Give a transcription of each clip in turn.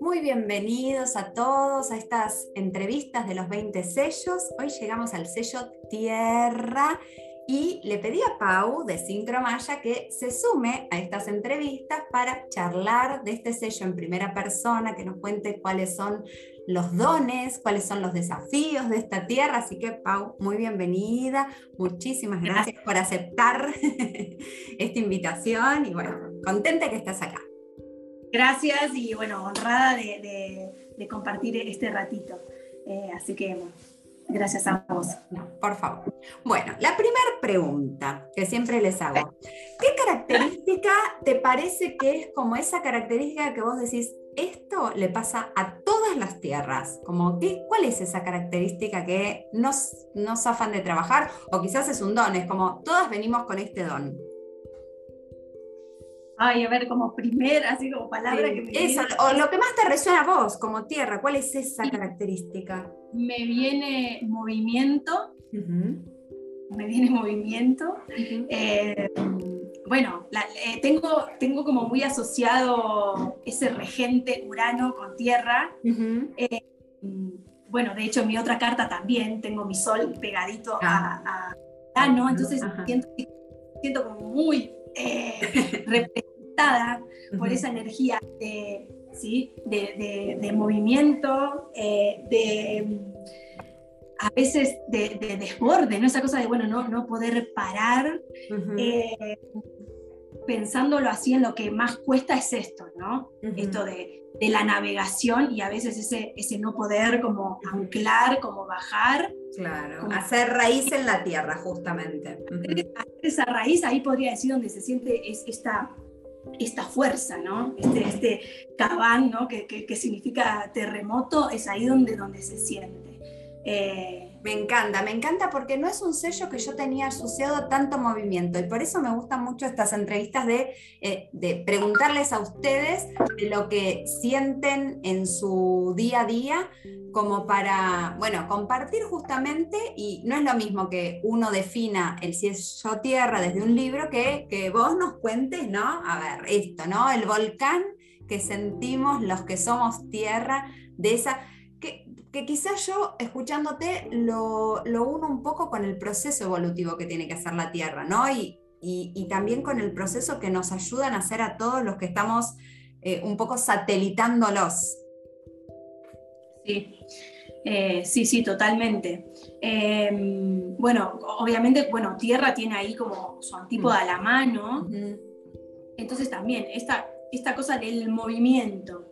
Muy bienvenidos a todos a estas entrevistas de los 20 sellos. Hoy llegamos al sello Tierra y le pedí a Pau de Sincromaya que se sume a estas entrevistas para charlar de este sello en primera persona, que nos cuente cuáles son los dones, cuáles son los desafíos de esta tierra. Así que Pau, muy bienvenida, muchísimas gracias por aceptar esta invitación y bueno, contenta que estás acá. Gracias y bueno, honrada de, compartir este ratito. Eh, así que Gracias a vos. por favor. Bueno, la primera pregunta que siempre les hago. ¿Qué característica te parece que es como esa característica que vos decís, esto le pasa a todas las tierras? Como, ¿qué, ¿Cuál es esa característica que nos, nos zafan de trabajar? O quizás es un don, es como, todas venimos con este don. Ay, a ver, como primera, así como palabra que me Eso, o lo que más te resuena a vos, como tierra, ¿cuál es esa característica? Me viene movimiento, me viene movimiento. Eh, bueno, eh, tengo, tengo como muy asociado ese regente Urano con tierra. Eh, bueno, de hecho, en mi otra carta también tengo mi sol pegadito a, ah. Urano, entonces siento, siento como muy representada por esa energía de, ¿sí? de, movimiento, eh, de a veces de, desborde, ¿no? Esa cosa de, bueno, no, no poder parar. Eh, pensándolo así, en lo que más cuesta es esto, ¿no? Esto de, la navegación y a veces ese, ese no poder como anclar, como bajar. Claro, hacer raíz en la tierra, justamente. esa raíz, ahí podría decir donde se siente es esta, esta fuerza, ¿no? Este, este cabán, ¿no? Que, que, significa terremoto, es ahí donde, donde se siente. Eh, me encanta, me encanta porque no es un sello que yo tenía asociado tanto movimiento y por eso me gustan mucho estas entrevistas de, eh, de preguntarles a ustedes de lo que sienten en su día a día como para, bueno, compartir justamente y no es lo mismo que uno defina el sello tierra desde un libro que, que vos nos cuentes, ¿no? A ver, esto, ¿no? El volcán que sentimos los que somos tierra de esa que quizás yo, escuchándote, lo, uno un poco con el proceso evolutivo que tiene que hacer la Tierra, ¿no? Y, y, también con el proceso que nos ayudan a hacer a todos los que estamos eh, un poco satelitándolos. Sí. Eh, sí, sí, totalmente. Em, bueno, obviamente, bueno, Tierra tiene ahí como su antípoda a la mano. Entonces también esta, esta cosa del movimiento,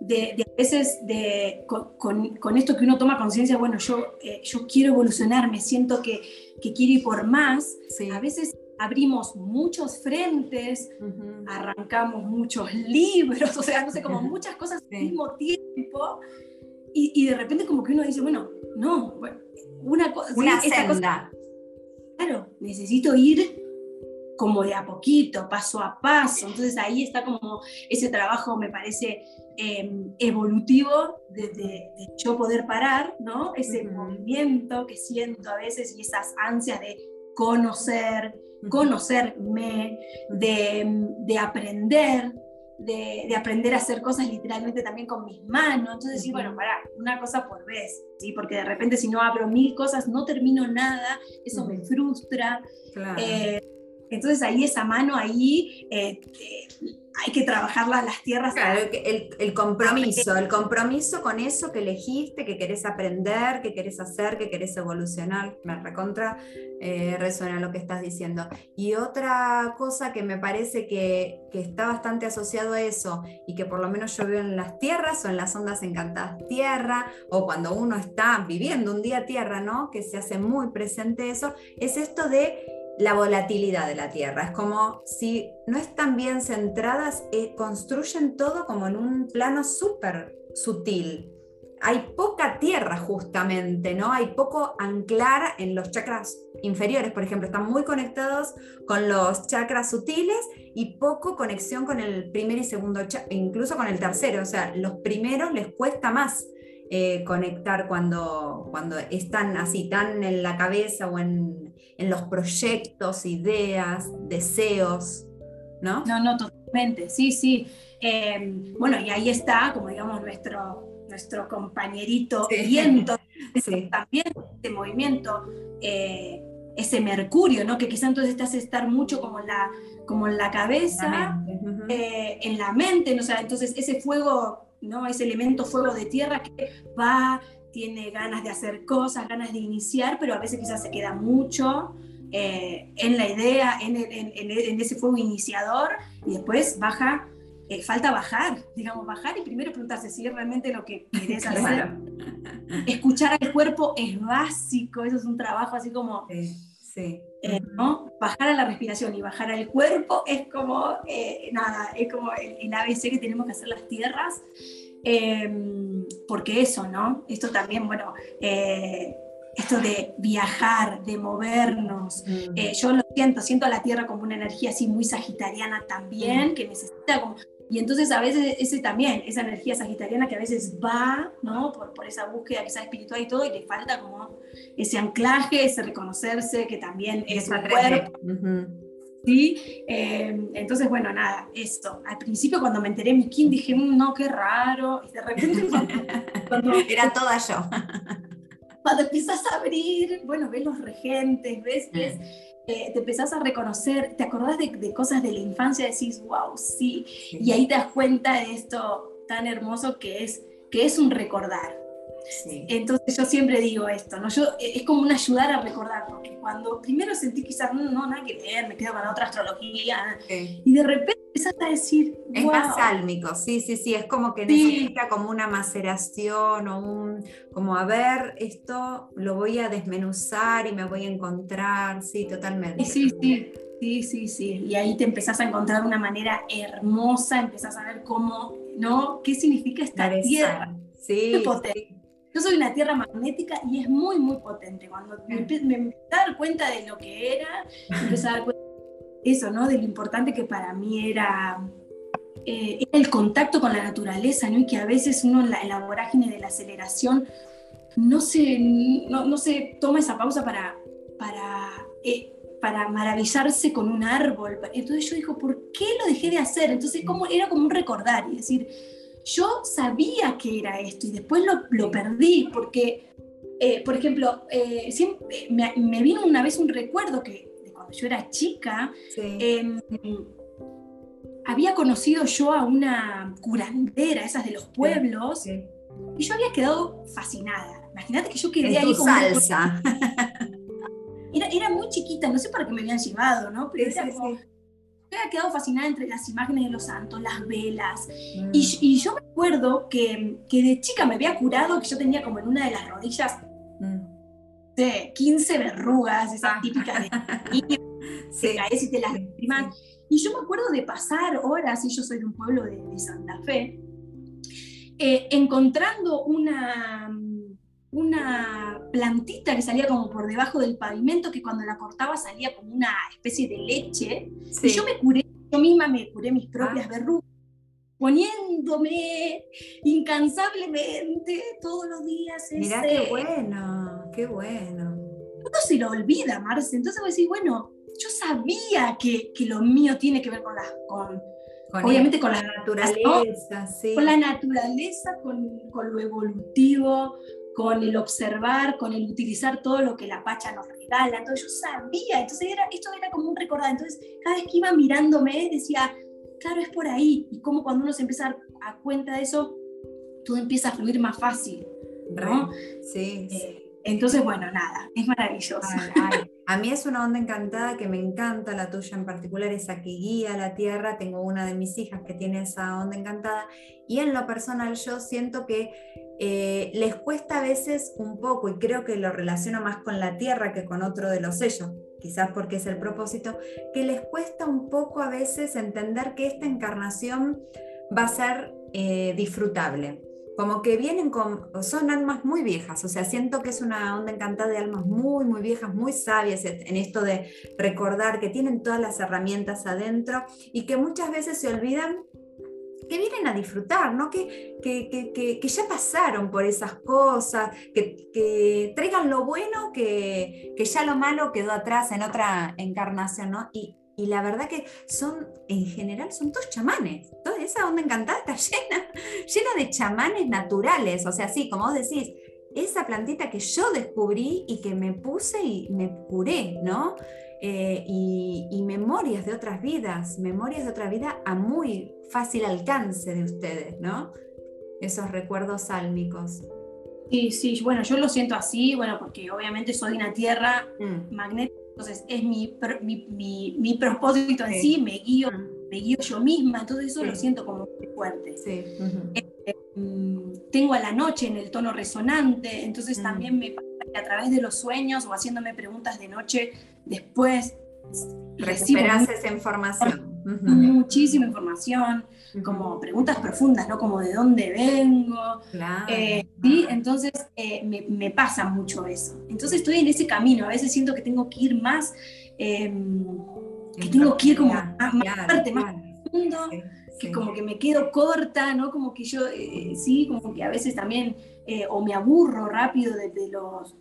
de, a veces de, con, esto que uno toma conciencia, bueno, yo, eh, yo quiero evolucionar, me siento que, que quiero ir por más, a veces abrimos muchos frentes, arrancamos muchos libros, o sea, no sé, como muchas cosas al mismo tiempo, y, y, de repente como que uno dice, bueno, no, una, cosa, una senda. claro, necesito ir como de a poquito, paso a paso. Entonces ahí está como ese trabajo, me parece, em, evolutivo de, yo poder parar, ¿no? Ese movimiento que siento a veces y esas ansias de conocer, conocerme, de, de aprender, de, aprender a hacer cosas literalmente también con mis manos. Entonces, sí, bueno, para una cosa por vez, ¿sí? porque de repente si no abro mil cosas, no termino nada, eso me frustra. Claro. Eh, entonces ahí esa mano ahí eh, eh, hay que trabajarla las tierras. Claro, el, compromiso, el compromiso con eso que elegiste, que querés aprender, que querés hacer, que querés evolucionar. Me recontra eh, resuena lo que estás diciendo. Y otra cosa que me parece que, que, está bastante asociado a eso y que por lo menos yo veo en las tierras o en las ondas encantadas tierra o cuando uno está viviendo un día tierra, ¿no? Que se hace muy presente eso, es esto de la volatilidad de la Tierra. Es como si no están bien centradas, eh, construyen todo como en un plano súper sutil. Hay poca tierra justamente, ¿no? Hay poco anclar en los chakras inferiores, por ejemplo, están muy conectados con los chakras sutiles y poco conexión con el primer y segundo, incluso con el tercero. O sea, los primeros les cuesta más eh, conectar cuando, cuando están así tan en la cabeza o en, en los proyectos, ideas, deseos, ¿no? No, no, totalmente, sí, sí. Em, bueno, y ahí está, como digamos, nuestro, nuestro compañerito viento también de movimiento, eh, ese mercurio, ¿no? Que quizá entonces te hace estar mucho como en la, como en la cabeza, eh, en la mente, ¿no? O sea, entonces ese fuego, ¿no? Ese elemento fuego de tierra que va, tiene ganas de hacer cosas, ganas de iniciar, pero a veces quizás se queda mucho eh, en la idea, en, en, ese fuego iniciador, y después baja eh, falta bajar, digamos, bajar y primero preguntarse si es realmente lo que querés hacer. Escuchar al cuerpo es básico, eso es un trabajo así como... Sí, eh, ¿no? Bajar a la respiración y bajar al cuerpo es como, eh, nada, es como el, ABC que tenemos que hacer las tierras. Em, porque eso, ¿no? Esto también, bueno, esto de viajar, de movernos. Mm. yo lo siento, siento a la Tierra como una energía así muy sagitariana también, mm. que necesita como y entonces a veces ese también, esa energía sagitariana que a veces va, ¿no? Por, por esa búsqueda quizás espiritual y todo, y le falta como ese anclaje, ese reconocerse que también es un cuerpo. ¿Sí? Em, entonces, bueno, nada, esto. Al principio cuando me enteré mi kin dije, mm, no, qué raro. Y de repente cuando, Era toda yo. cuando empiezas a abrir, bueno, ves los regentes, ves, ves te empezás a reconocer, te acordás de, cosas de la infancia, decís, wow, sí, y ahí te das cuenta de esto tan hermoso que es, que es un recordar. Entonces yo siempre digo esto, ¿no? Yo, e, es como un ayudar a recordar, porque cuando primero sentí quizás, no, no nada que ver, me quedo con otra astrología, y de repente empezaste a decir... Es más sálmico, sí, sí, sí, es como que necesita como una maceración o un, como a ver, esto lo voy a desmenuzar y me voy a encontrar, sí, totalmente. Sí, sí, sí, sí, sí, y ahí te empezás a encontrar de una manera hermosa, empezás a ver cómo, ¿no? ¿Qué significa esta tierra? Sí, Yo soy una tierra magnética y es muy, muy potente. Cuando me, me empecé a dar cuenta de lo que era, empecé a dar cuenta eso, ¿no? De lo importante que para mí era, eh, el contacto con la naturaleza, ¿no? Y que a veces uno en la, vorágine de la aceleración no se, no, se toma esa pausa para, para, eh, para maravillarse con un árbol. Entonces yo digo, ¿por qué lo dejé de hacer? Entonces como, era como un recordar y decir, yo sabía que era esto y después lo, lo perdí porque, eh, por ejemplo, me, me, vino una vez un recuerdo que yo era chica, em, había conocido yo a una curandera, esas de los pueblos, y yo había quedado fascinada. Imagínate que yo quedé ahí con salsa. Era, era, muy chiquita, no sé para qué me habían llevado, ¿no? Pero era como, había quedado fascinada entre las imágenes de los santos, las velas. Mm. Y, yo me acuerdo que, que, de chica me había curado, que yo tenía como en una de las rodillas mm de 15 verrugas, esas ah. típicas de se caes y te las lastimas. Y yo me acuerdo de pasar horas, y yo soy de un pueblo de, Santa Fe, eh, encontrando una, una plantita que salía como por debajo del pavimento, que cuando la cortaba salía como una especie de leche. Y yo me curé, yo misma me curé mis propias ah. verrugas poniéndome incansablemente todos los días. Mirá qué bueno, qué bueno. Uno se lo olvida, Marce. Entonces voy a decir, bueno, yo sabía que, que lo mío tiene que ver con la, con, obviamente con la naturaleza, sí. Con la naturaleza, con, con, lo evolutivo, con el observar, con el utilizar todo lo que la Pacha nos regala. Entonces yo sabía, entonces era, esto era como un recordar. Entonces cada vez que iba mirándome decía, claro, es por ahí. Y como cuando uno se empieza a dar cuenta de eso, todo empieza a fluir más fácil. ¿no? Sí, eh, Entonces, bueno, nada, es maravilloso. A mí es una onda encantada que me encanta, la tuya en particular, esa que guía la tierra. Tengo una de mis hijas que tiene esa onda encantada. Y en lo personal yo siento que eh, les cuesta a veces un poco, y creo que lo relaciono más con la tierra que con otro de los sellos, quizás porque es el propósito, que les cuesta un poco a veces entender que esta encarnación va a ser eh, disfrutable. Como que vienen con, son almas muy viejas, o sea, siento que es una onda encantada de almas muy, muy viejas, muy sabias en esto de recordar que tienen todas las herramientas adentro y que muchas veces se olvidan que vienen a disfrutar, ¿no? Que, que, ya pasaron por esas cosas, que, traigan lo bueno, que, ya lo malo quedó atrás en otra encarnación, ¿no? Y, la verdad que son, en general, son todos chamanes. Toda esa onda encantada está llena, llena de chamanes naturales. O sea, sí, como vos decís, esa plantita que yo descubrí y que me puse y me curé, ¿no? Eh, y, memorias de otras vidas, memorias de otra vida a muy fácil alcance de ustedes, ¿no? Esos recuerdos sálmicos. Sí, sí, bueno, yo lo siento así, bueno, porque obviamente soy una tierra mm. magnética, entonces es mi, mi, propósito en sí, me guío, mm. me guío yo misma, entonces eso lo siento como muy fuerte. Sí. Eh, mm, tengo a la noche en el tono resonante, entonces también me que a través de los sueños o haciéndome preguntas de noche, después recibirás esa información. Muchísima información, como preguntas profundas, ¿no? Como de dónde vengo. Eh, ¿sí? Entonces eh, me, pasa mucho eso. Entonces estoy en ese camino. A veces siento que tengo que ir más, em, que tengo que ir como más, parte, más profundo. Que como que me quedo corta, ¿no? Como que yo, eh, sí, como que a veces también, o me aburro rápido de los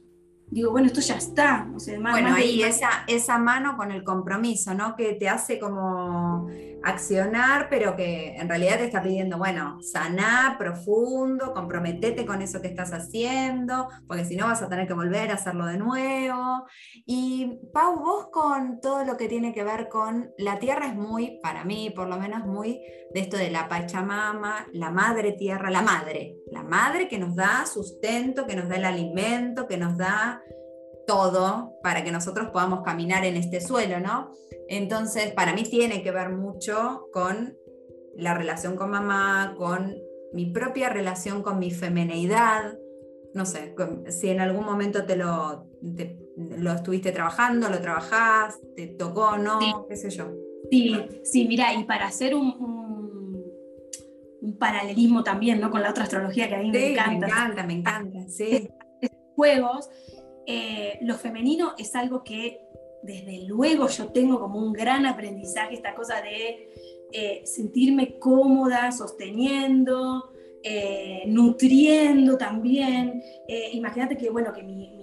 digo, bueno, esto ya está. bueno, ahí esa, esa mano con el compromiso, ¿no? Que te hace como accionar, pero que en realidad te está pidiendo, bueno, saná profundo, comprometete con eso que estás haciendo, porque si no vas a tener que volver a hacerlo de nuevo. Y Pau, vos con todo lo que tiene que ver con la tierra es muy, para mí por lo menos, muy de esto de la Pachamama, la madre tierra, la madre, la madre que nos da sustento, que nos da el alimento, que nos da todo para que nosotros podamos caminar en este suelo, ¿no? Entonces, para mí tiene que ver mucho con la relación con mamá, con mi propia relación con mi femineidad. No sé, si en algún momento te lo, lo estuviste trabajando, lo trabajás, te tocó, ¿no? ¿Qué sé yo? Sí, sí, mira, y para hacer un, un, paralelismo también, ¿no? Con la otra astrología que a mí me encanta. Me encanta, me encanta, sí. Juegos, eh, lo femenino es algo que desde luego yo tengo como un gran aprendizaje, esta cosa de eh, sentirme cómoda, sosteniendo, eh, nutriendo también. Imagínate que, bueno, que mi,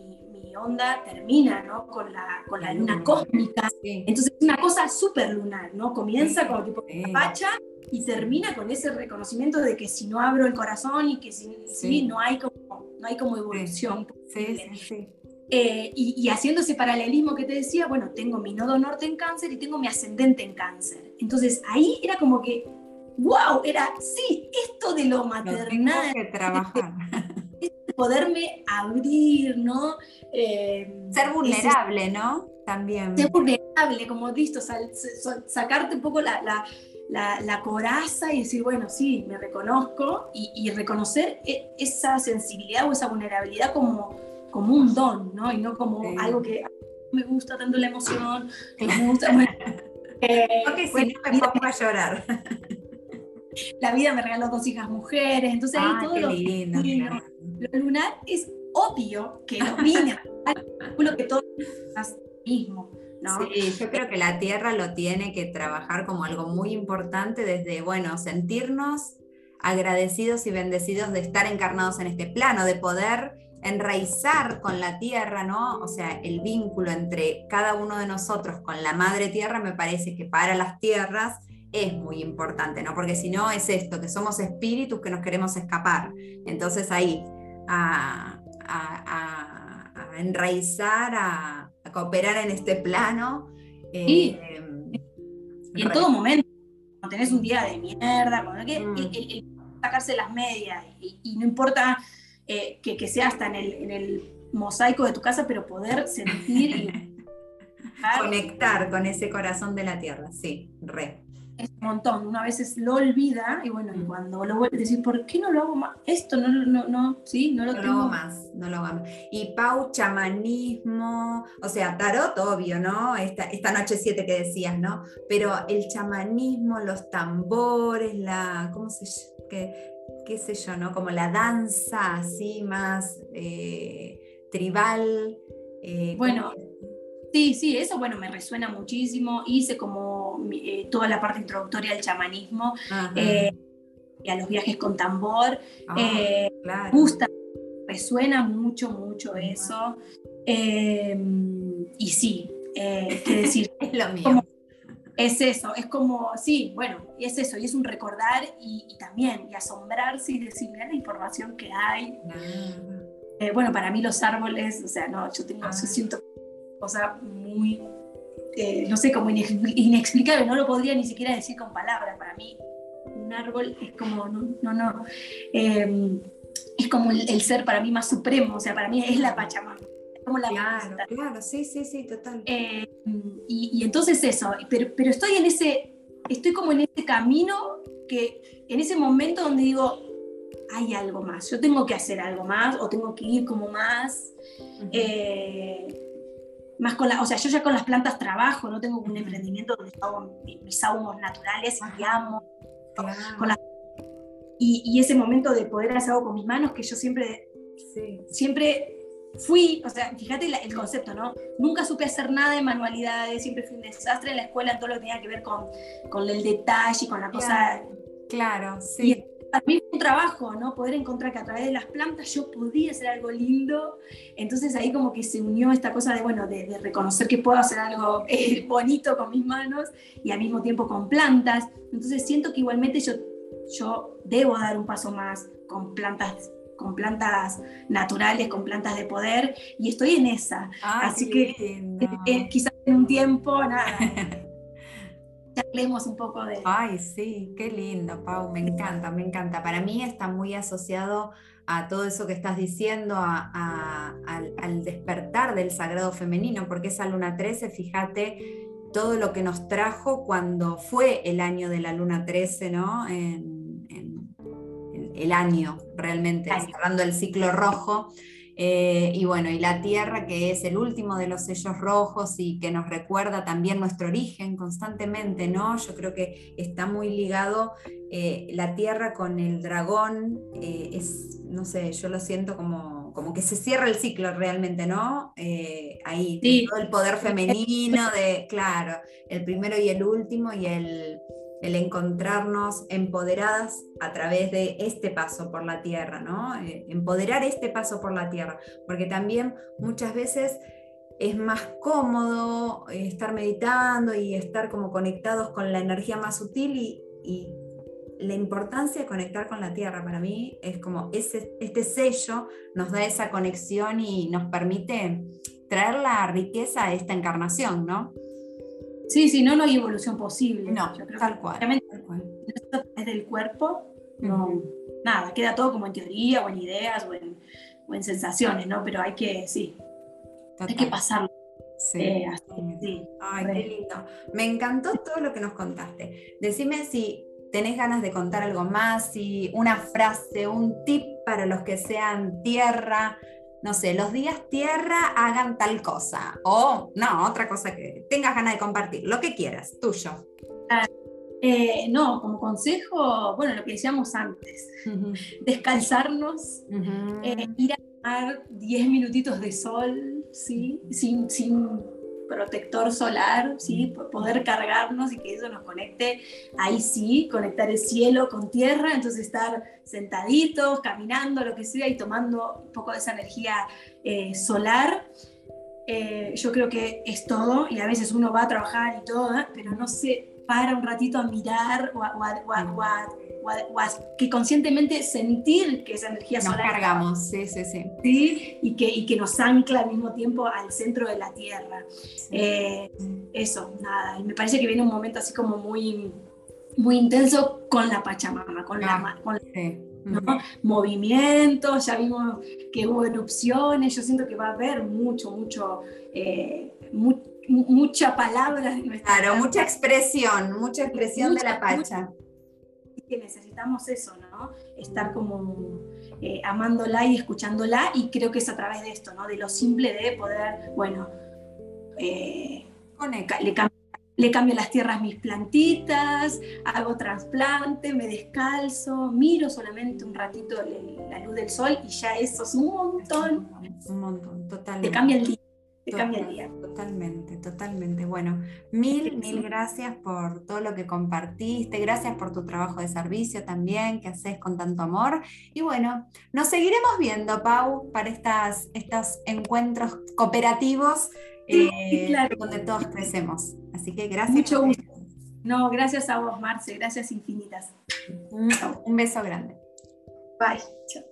onda termina ¿no? con, la, con la luna cósmica. Entonces es una cosa súper lunar, ¿no? Comienza como tipo pacha y termina con ese reconocimiento de que si no abro el corazón y que si, no, hay como, no hay como evolución. Sí, sí, eh, y, haciendo ese paralelismo que te decía, bueno, tengo mi nodo norte en cáncer y tengo mi ascendente en cáncer. Entonces ahí era como que, wow, era, sí, esto de lo maternal. que trabajar. poderme abrir, ¿no? Eh, ser vulnerable, ¿no? También. Ser vulnerable, como visto, sacarte un poco la, la, la, coraza y decir, bueno, sí, me reconozco y, y reconocer e, esa sensibilidad o esa vulnerabilidad como como un don, ¿no? Y no como algo que me gusta tanto la emoción, que me gusta... eh, Porque si no me pongo a llorar. La vida me regaló dos hijas mujeres, entonces ahí todo lo, lindo, lo lunar es obvio que lo domina, lo que todo es mismo. ¿no? Sí, yo creo que la tierra lo tiene que trabajar como algo muy importante desde, bueno, sentirnos agradecidos y bendecidos de estar encarnados en este plano, de poder enraizar con la tierra, ¿no? O sea, el vínculo entre cada uno de nosotros con la madre tierra me parece que para las tierras es muy importante, ¿no? Porque si no es esto, que somos espíritus que nos queremos escapar. Entonces ahí, a, enraizar, a, cooperar en este plano. y eh, en todo momento, cuando tenés un día de mierda, cuando hay que mm. sacarse las medias y no importa eh, que, que, sea hasta en el, en el, mosaico de tu casa, pero poder sentir y conectar con ese corazón de la tierra, sí, re. Es un montón, una vez lo olvida y bueno, y mm. cuando lo vuelve a decir, ¿por qué no lo hago más? Esto no, no, no, sí, no lo no Lo hago más, no lo hago más. Y Pau, chamanismo, o sea, tarot, obvio, ¿no? Esta, esta noche 7 que decías, ¿no? Pero el chamanismo, los tambores, la, ¿cómo se llama? Qué sé yo, ¿no? Como la danza así más eh, tribal. Eh, bueno, sí, sí, eso bueno, me resuena muchísimo. Hice como eh, toda la parte introductoria del chamanismo. a los viajes con tambor. Ah, eh, gusta, resuena mucho, mucho eso. Em, y sí, qué decir, es lo mío. Es eso, es como, sí, bueno, es eso, y es un recordar y, también, y asombrarse y decir, mira la información que hay. Eh, bueno, para mí los árboles, o sea, no, yo tengo, yo ah. siento cosa muy, eh, no sé, como inexplicable, no lo podría ni siquiera decir con palabras, para mí un árbol es como, no, no, no em, es como el, ser para mí más supremo, o sea, para mí es la Pachamama. Como la claro, claro, sí, sí, sí, total. Em, y, entonces eso, pero, pero estoy en ese, estoy como en ese camino que en ese momento donde digo, hay algo más, yo tengo que hacer algo más o tengo que ir como más. Eh, más con la, o sea, yo ya con las plantas trabajo, no tengo un emprendimiento donde hago mis ahumos naturales y amo. Con y, ese momento de poder hacer algo con mis manos que yo siempre, siempre fui, o sea, fíjate el concepto, ¿no? Nunca supe hacer nada de manualidades, siempre fui un desastre en la escuela en todo lo que tenía que ver con, con el detalle y con la cosa. Claro, sí para mí fue un trabajo, ¿no? Poder encontrar que a través de las plantas yo podía hacer algo lindo. Entonces ahí como que se unió esta cosa de, bueno, de, reconocer que puedo hacer algo eh, bonito con mis manos y al mismo tiempo con plantas. Entonces siento que igualmente yo, yo debo dar un paso más con plantas con plantas naturales, con plantas de poder, y estoy en esa. Así que eh, eh, quizás en un tiempo, nada, charlemos un poco de... Ay, sí, qué lindo, Pau, me encanta, me encanta. Para mí está muy asociado a todo eso que estás diciendo, al, despertar del sagrado femenino, porque esa luna 13, fíjate todo lo que nos trajo cuando fue el año de la luna 13, ¿no? En, el año realmente, cerrando el ciclo rojo. Eh, y bueno, y la tierra que es el último de los sellos rojos y que nos recuerda también nuestro origen constantemente, ¿no? Yo creo que está muy ligado eh, la tierra con el dragón, eh, es, no sé, yo lo siento como, como que se cierra el ciclo realmente, ¿no? ahí, todo el poder femenino, de, claro, el primero y el último y el el encontrarnos empoderadas a través de este paso por la tierra, ¿no? Eh, empoderar este paso por la tierra, porque también muchas veces es más cómodo estar meditando y estar como conectados con la energía más sutil y, la importancia de conectar con la tierra para mí es como ese, este sello nos da esa conexión y nos permite traer la riqueza a esta encarnación, ¿no? Sí, sí, no, no hay evolución posible. No, tal, cual, Es del cuerpo, no, nada, queda todo como en teoría o en ideas o en, sensaciones, ¿no? Pero hay que, sí, hay que pasarlo. Sí. Eh, Ay, qué lindo. Me encantó todo lo que nos contaste. Decime si tenés ganas de contar algo más, si una frase, un tip para los que sean tierra, no sé, los días tierra hagan tal cosa. O no, otra cosa que tengas ganas de compartir, lo que quieras, tuyo. Eh, no, como consejo, bueno, lo que decíamos antes, descalzarnos, eh, ir a tomar 10 minutitos de sol, ¿sí? sin, sin protector solar, ¿sí? poder cargarnos y que eso nos conecte, ahí sí, conectar el cielo con tierra, entonces estar sentaditos, caminando, lo que sea, y tomando un poco de esa energía eh, solar. Eh, yo creo que es todo, y a veces uno va a trabajar y todo, ¿eh? pero no se para un ratito a mirar o a, que conscientemente sentir que esa energía nos cargamos, sí, sí, sí. ¿sí? Y, que, y que nos ancla al mismo tiempo al centro de la Tierra. Eh, eso, nada. Y me parece que viene un momento así como muy, muy intenso con la Pachamama, con la... Con movimientos, ya vimos que hubo erupciones, yo siento que va a haber mucho, mucho, eh, mucha palabra. Claro, mucha expresión, mucha expresión de la Pacha que necesitamos eso, ¿no? Estar como eh, amándola y escuchándola y creo que es a través de esto, ¿no? De lo simple de poder, bueno, eh, le, cambio, las tierras mis plantitas, hago trasplante, me descalzo, miro solamente un ratito la luz del sol y ya eso es un montón. Un montón, totalmente. Te cambia el día te cambia el día. Totalmente, totalmente. Bueno, mil, mil gracias por todo lo que compartiste, gracias por tu trabajo de servicio también que haces con tanto amor. Y bueno, nos seguiremos viendo, Pau, para estas, estos encuentros cooperativos eh, donde todos crecemos. Así que gracias. Mucho gusto. No, gracias a vos, Marce, gracias infinitas. Un beso grande. Bye. Chao.